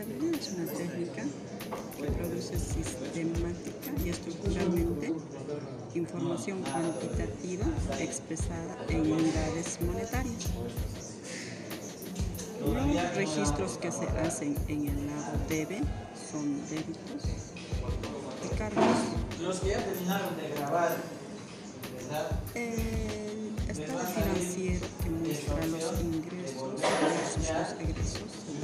es una técnica que produce sistemática y estructuralmente información cuantitativa expresada en unidades monetarias. Los registros que se hacen en el lado debe son débitos y cargos. Los que ya terminaron de grabar, El estado financiero que muestra los ingresos pues y los egresos